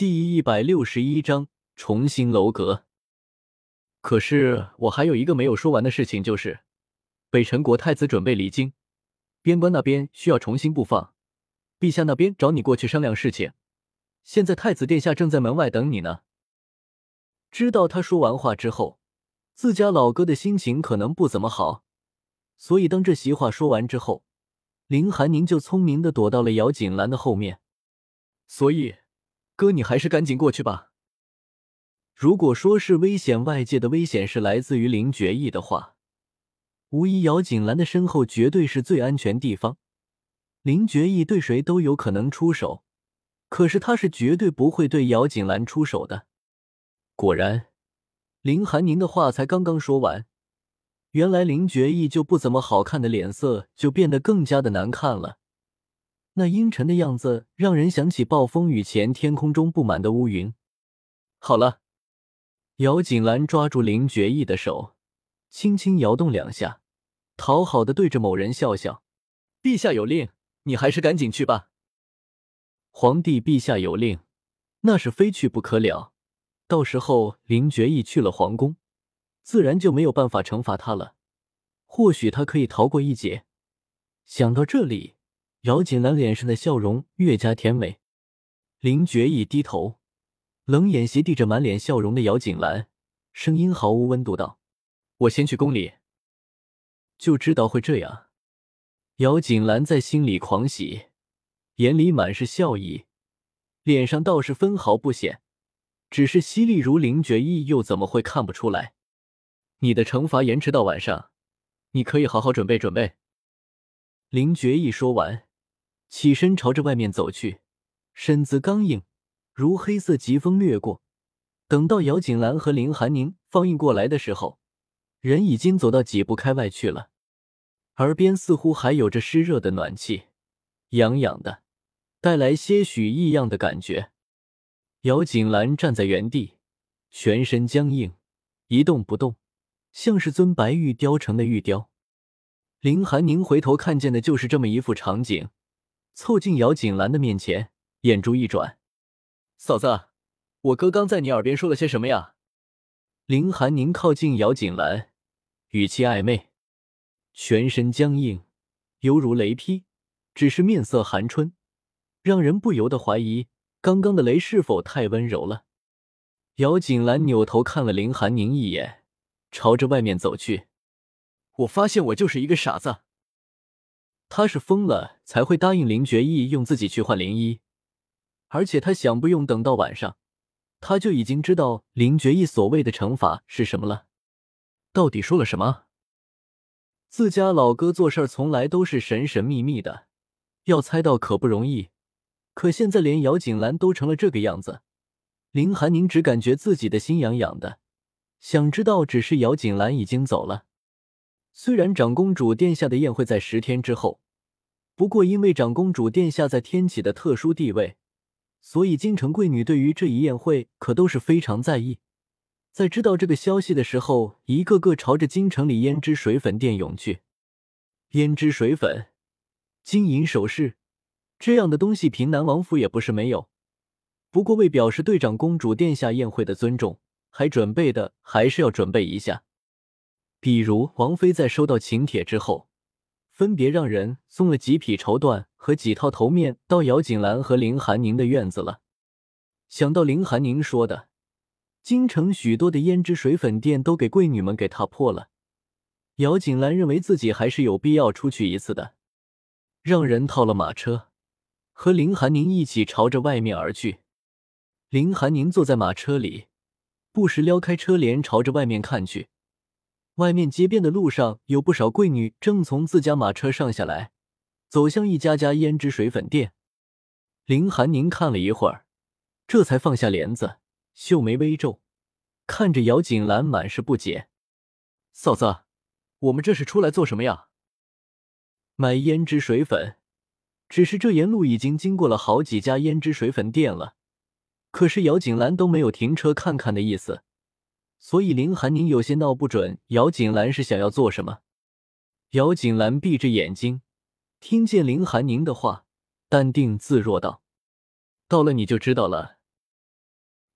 第一百六十一章重新楼阁。可是我还有一个没有说完的事情，就是北辰国太子准备离京，边关那边需要重新布防，陛下那边找你过去商量事情。现在太子殿下正在门外等你呢。知道他说完话之后，自家老哥的心情可能不怎么好，所以当这席话说完之后，林寒宁就聪明的躲到了姚锦兰的后面。所以。哥，你还是赶紧过去吧。如果说是危险，外界的危险是来自于林觉意的话，无疑姚锦兰的身后绝对是最安全地方。林觉意对谁都有可能出手，可是他是绝对不会对姚锦兰出手的。果然，林寒宁的话才刚刚说完，原来林觉意就不怎么好看的脸色就变得更加的难看了。那阴沉的样子让人想起暴风雨前天空中布满的乌云。好了，姚锦兰抓住林觉意的手，轻轻摇动两下，讨好的对着某人笑笑：“陛下有令，你还是赶紧去吧。”皇帝陛下有令，那是非去不可了。到时候林觉意去了皇宫，自然就没有办法惩罚他了。或许他可以逃过一劫。想到这里。姚锦兰脸上的笑容越加甜美，林觉意低头，冷眼斜地着满脸笑容的姚锦兰，声音毫无温度道：“我先去宫里。”就知道会这样。姚锦兰在心里狂喜，眼里满是笑意，脸上倒是分毫不显。只是犀利如林觉意又怎么会看不出来？你的惩罚延迟到晚上，你可以好好准备准备。林觉意说完。起身朝着外面走去，身子刚硬，如黑色疾风掠过。等到姚锦兰和林寒宁放映过来的时候，人已经走到几步开外去了。耳边似乎还有着湿热的暖气，痒痒的，带来些许异样的感觉。姚锦兰站在原地，全身僵硬，一动不动，像是尊白玉雕成的玉雕。林寒宁回头看见的就是这么一副场景。凑近姚锦兰的面前，眼珠一转：“嫂子，我哥刚在你耳边说了些什么呀？”林寒宁靠近姚锦兰，语气暧昧，全身僵硬，犹如雷劈，只是面色寒春，让人不由得怀疑刚刚的雷是否太温柔了。姚锦兰扭头看了林寒宁一眼，朝着外面走去。我发现我就是一个傻子。他是疯了才会答应林觉意用自己去换灵衣，而且他想不用等到晚上，他就已经知道林觉意所谓的惩罚是什么了。到底说了什么？自家老哥做事从来都是神神秘秘的，要猜到可不容易。可现在连姚锦兰都成了这个样子，林寒宁只感觉自己的心痒痒的，想知道，只是姚锦兰已经走了。虽然长公主殿下的宴会在十天之后，不过因为长公主殿下在天启的特殊地位，所以京城贵女对于这一宴会可都是非常在意。在知道这个消息的时候，一个个朝着京城里胭脂水粉店涌去。胭脂水粉、金银首饰这样的东西，平南王府也不是没有。不过为表示对长公主殿下宴会的尊重，还准备的还是要准备一下。比如王妃在收到请帖之后，分别让人送了几匹绸缎和几套头面到姚锦兰和林寒宁的院子了。想到林寒宁说的，京城许多的胭脂水粉店都给贵女们给踏破了，姚锦兰认为自己还是有必要出去一次的，让人套了马车，和林寒宁一起朝着外面而去。林寒宁坐在马车里，不时撩开车帘朝着外面看去。外面街边的路上有不少贵女正从自家马车上下来，走向一家家胭脂水粉店。林寒宁看了一会儿，这才放下帘子，秀眉微皱，看着姚锦兰，满是不解：“嫂子，我们这是出来做什么呀？”买胭脂水粉。只是这沿路已经经过了好几家胭脂水粉店了，可是姚锦兰都没有停车看看的意思。所以林寒宁有些闹不准，姚锦兰是想要做什么。姚锦兰闭着眼睛，听见林寒宁的话，淡定自若道：“到了你就知道了。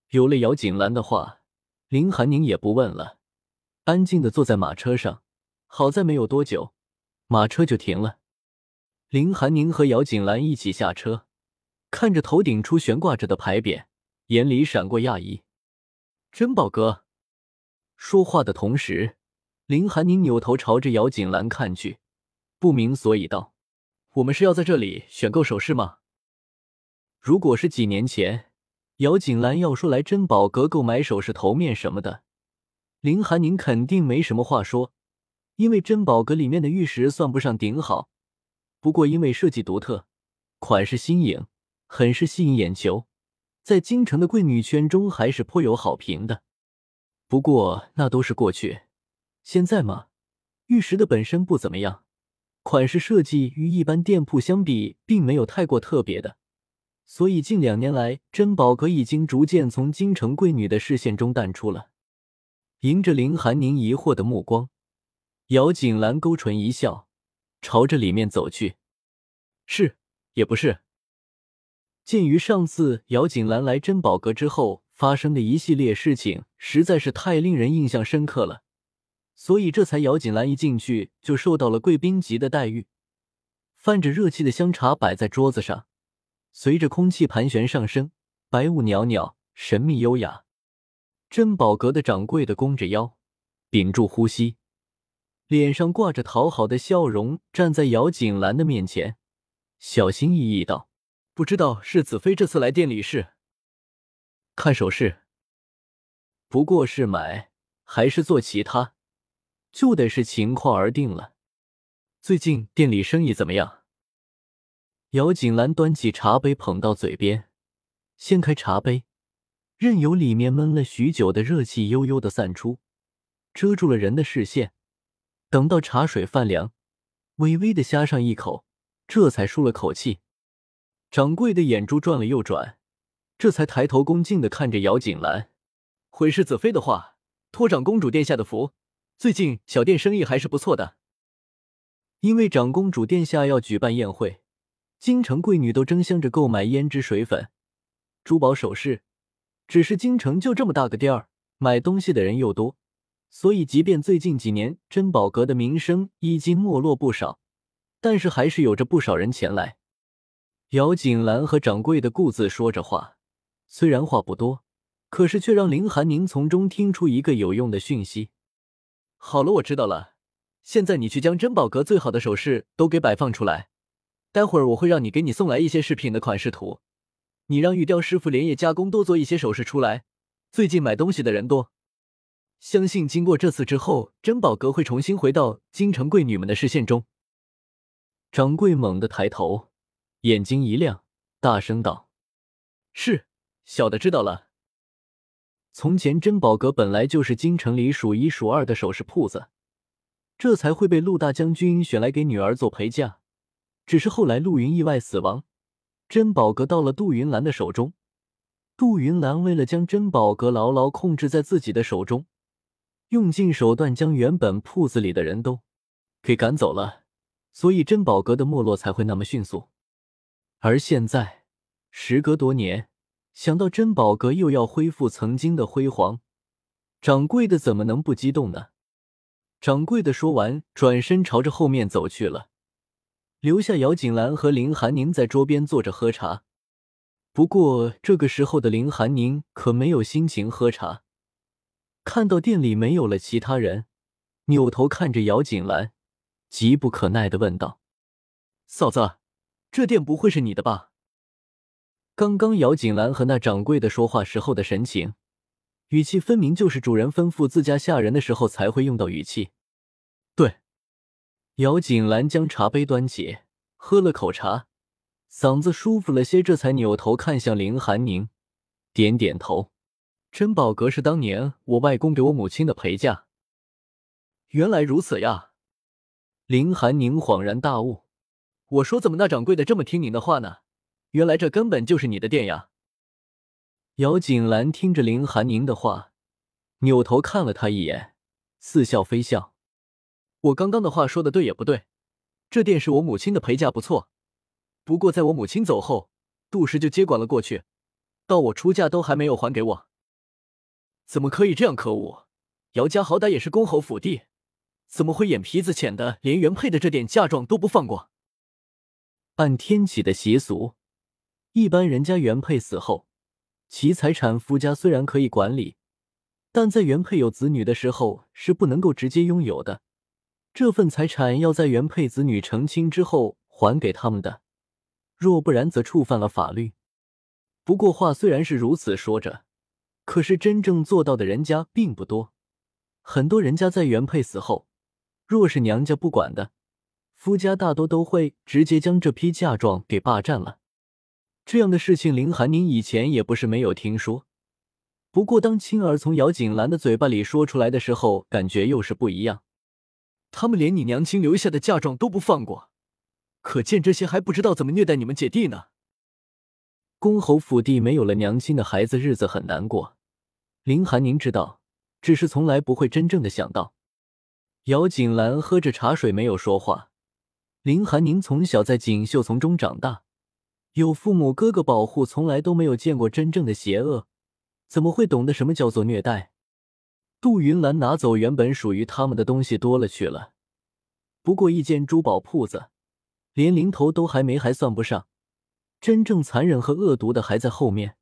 有了姚锦兰的话，林寒宁也不问了，安静的坐在马车上。好在没有多久，马车就停了。林寒宁和姚锦兰一起下车，看着头顶处悬挂着的牌匾，眼里闪过讶异。珍宝阁。说话的同时，林寒宁扭头朝着姚锦兰看去，不明所以道：“我们是要在这里选购首饰吗？”如果是几年前，姚锦兰要说来珍宝阁购买首饰、头面什么的，林寒宁肯定没什么话说，因为珍宝阁里面的玉石算不上顶好，不过因为设计独特、款式新颖，很是吸引眼球，在京城的贵女圈中还是颇有好评的。不过那都是过去，现在嘛，玉石的本身不怎么样，款式设计与一般店铺相比，并没有太过特别的。所以近两年来，珍宝阁已经逐渐从京城贵女的视线中淡出了。迎着林寒宁疑惑的目光，姚锦兰勾唇一笑，朝着里面走去。是也不是。鉴于上次姚锦兰来珍宝阁之后发生的一系列事情，实在是太令人印象深刻了，所以这才姚锦兰一进去就受到了贵宾级的待遇。泛着热气的香茶摆在桌子上。随着空气盘旋上升，白雾袅袅，神秘优雅。珍宝阁的掌柜的弓着腰，屏住呼吸，脸上挂着讨好的笑容，站在姚锦兰的面前，小心翼翼道：“不知道是子妃这次来店里是看首饰，不过是买还是做其他，就得是情况而定了。最近店里生意怎么样？”姚锦兰端起茶杯，捧到嘴边，掀开茶杯，任由里面闷了许久的热气悠悠的散出，遮住了人的视线。等到茶水泛凉，微微的呷上一口，这才舒了口气。掌柜的眼珠转了又转，这才抬头恭敬的看着姚锦兰：“回世子妃的话，托长公主殿下的福，最近小店生意还是不错的。因为长公主殿下要举办宴会。”京城贵女都争相着购买胭脂水粉、珠宝首饰，只是京城就这么大个地儿，买东西的人又多，所以即便最近几年珍宝阁的名声已经没落不少，但是还是有着不少人前来。姚锦兰和掌柜的顾自说着话，虽然话不多，可是却让林寒宁从中听出一个有用的讯息。好了，我知道了，现在你去将珍宝阁最好的首饰都给摆放出来。待会儿我会让你给你送来一些饰品的款式图，你让玉雕师傅连夜加工，多做一些首饰出来。最近买东西的人多，相信经过这次之后，珍宝阁会重新回到京城贵女们的视线中。掌柜猛地抬头，眼睛一亮，大声道：“是，小的知道了。从前珍宝阁本来就是京城里数一数二的首饰铺子，这才会被陆大将军选来给女儿做陪嫁。”只是后来陆云意外死亡，珍宝阁到了杜云兰的手中。杜云兰为了将珍宝阁牢牢控制在自己的手中，用尽手段将原本铺子里的人都给赶走了，所以珍宝阁的没落才会那么迅速。而现在，时隔多年，想到珍宝阁又要恢复曾经的辉煌，掌柜的怎么能不激动呢？掌柜的说完，转身朝着后面走去了。留下姚锦兰和林寒宁在桌边坐着喝茶。不过这个时候的林寒宁可没有心情喝茶。看到店里没有了其他人，扭头看着姚锦兰，急不可耐的问道：“嫂子，这店不会是你的吧？”刚刚姚锦兰和那掌柜的说话时候的神情，语气分明就是主人吩咐自家下人的时候才会用到语气。对。姚锦兰将茶杯端起，喝了口茶，嗓子舒服了些，这才扭头看向林寒宁，点点头。珍宝阁是当年我外公给我母亲的陪嫁。原来如此呀！林寒宁恍然大悟。我说怎么那掌柜的这么听您的话呢？原来这根本就是你的店呀！姚锦兰听着林寒宁的话，扭头看了他一眼，似笑非笑。我刚刚的话说的对也不对，这店是我母亲的陪嫁，不错。不过在我母亲走后，杜氏就接管了过去，到我出嫁都还没有还给我。怎么可以这样可恶？姚家好歹也是公侯府地，怎么会眼皮子浅的连原配的这点嫁妆都不放过？按天启的习俗，一般人家原配死后，其财产夫家虽然可以管理，但在原配有子女的时候是不能够直接拥有的。这份财产要在原配子女成亲之后还给他们的，若不然则触犯了法律。不过话虽然是如此说着，可是真正做到的人家并不多。很多人家在原配死后，若是娘家不管的，夫家大多都会直接将这批嫁妆给霸占了。这样的事情，林寒宁以前也不是没有听说。不过当青儿从姚锦兰的嘴巴里说出来的时候，感觉又是不一样。他们连你娘亲留下的嫁妆都不放过，可见这些还不知道怎么虐待你们姐弟呢。公侯府地没有了娘亲的孩子，日子很难过。林寒宁知道，只是从来不会真正的想到。姚锦兰喝着茶水，没有说话。林寒宁从小在锦绣丛中长大，有父母哥哥保护，从来都没有见过真正的邪恶，怎么会懂得什么叫做虐待？杜云兰拿走原本属于他们的东西多了去了，不过一间珠宝铺子，连零头都还没，还算不上。真正残忍和恶毒的还在后面。